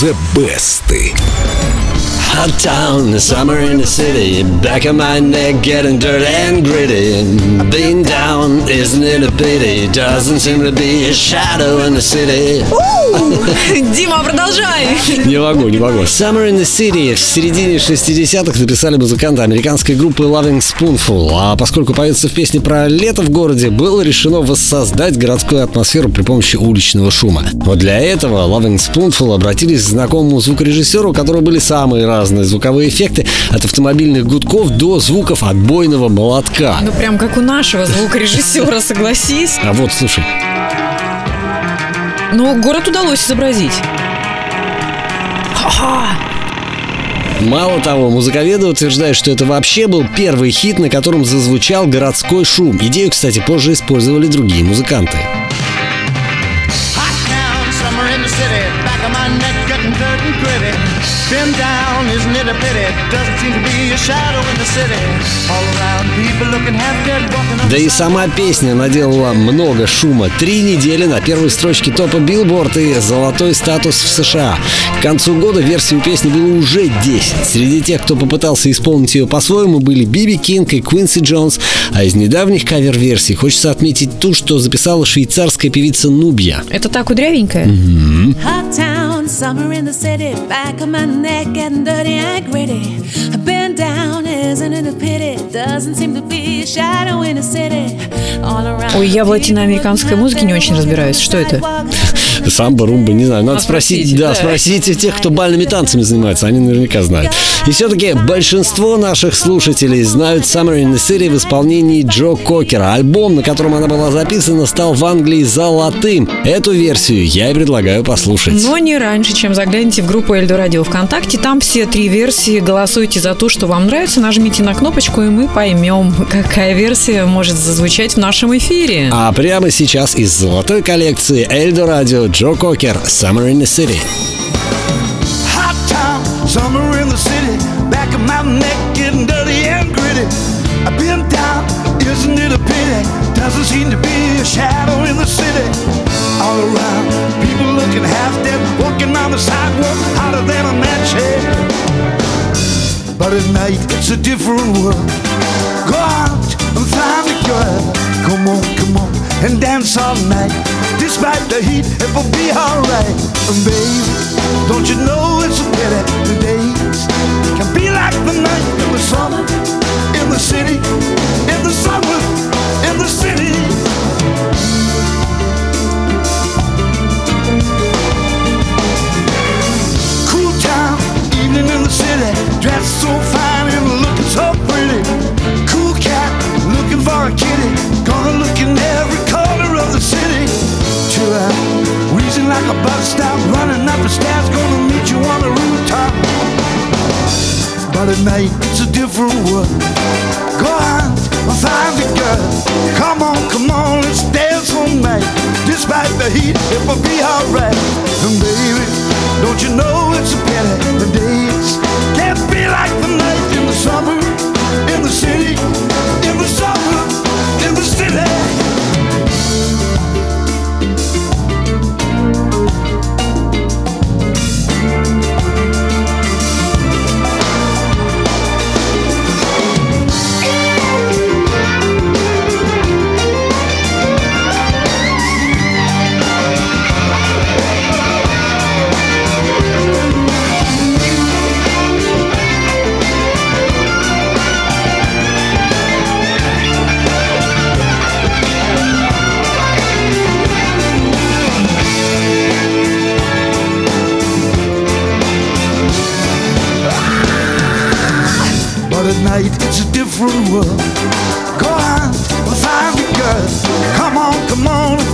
The Best. Hot town, the summer in the city. Back of my neck getting dirty and gritty. Being down, isn't it a pity? Doesn't seem to be a shadow in the city. Дима, продолжай. Не могу, не могу. Summer in the City в середине 60-х написали музыканты американской группы Loving Spoonful. А поскольку поется в песне про лето в городе, было решено воссоздать городскую атмосферу при помощи уличного шума. Вот для этого Loving Spoonful обратились к знакомому звукорежиссеру, у которого были самые разные звуковые эффекты, от автомобильных гудков до звуков отбойного молотка. Ну, прям как у нашего звукорежиссера, согласись. А вот, слушай. Но город удалось изобразить. Ха-ха! Мало того, музыковеды утверждают, что это вообще был первый хит, на котором зазвучал городской шум. Идею, кстати, позже использовали другие музыканты. Been down, isn't it a pity? Doesn't seem to be a shadow in the city. All around, people looking half dead, walking on Да и сама песня наделала много шума. Три недели на первой строчке топа Билборд и золотой статус в США. К концу года версий у песни было уже 10. Среди тех, кто попытался исполнить ее по-своему, были Би Би Кинг и Квинси Джонс. А из недавних кавер-версий хочется отметить ту, что записала швейцарская певица Nubya. Это та кудрявенькая? Hot neck getting dirty and gritty. I've been down, isn't it a pity? Doesn't seem to be a shadow in the city. All around. Ой, я в латиноамериканской музыке не очень разбираюсь. Что это? Самбо, румба, не знаю. Надо А, спросить, да, да. спросите тех, кто бальными танцами занимается. Они наверняка знают. И все-таки большинство наших слушателей знают Summer in the City в исполнении Джо Кокера. Альбом, на котором она была записана, стал в Англии золотым. Эту версию я и предлагаю послушать. Но не раньше, чем загляните в группу Эльдо Радио ВКонтакте. Там все три версии. Голосуйте за ту, что вам нравится. Нажмите на кнопочку, и мы поймем, какая версия может зазвучать в нашем эфире. А прямо сейчас из золотой коллекции Эльдо Радио Джо Кокер Summer in the City. Hot town, summer in the city. Back of my neck getting dirty and gritty. I've been down, isn't it a pity? Doesn't seem to be a shadow in the city. All around, people looking half dead, walking on the sidewalk, hotter than a match head. But at night, it's a different world. Go out and find a girl. Come on, come on, and dance all night. Despite the heat, it will be alright. And baby, don't you know it's a pity the But at night it's a different world. Go out and find a girl. Come on, come on, let's dance all night. Despite the heat, it will be alright. And baby, don't you know it's a pity at night, it's a different world. Go on, find the girl. Come on, come on.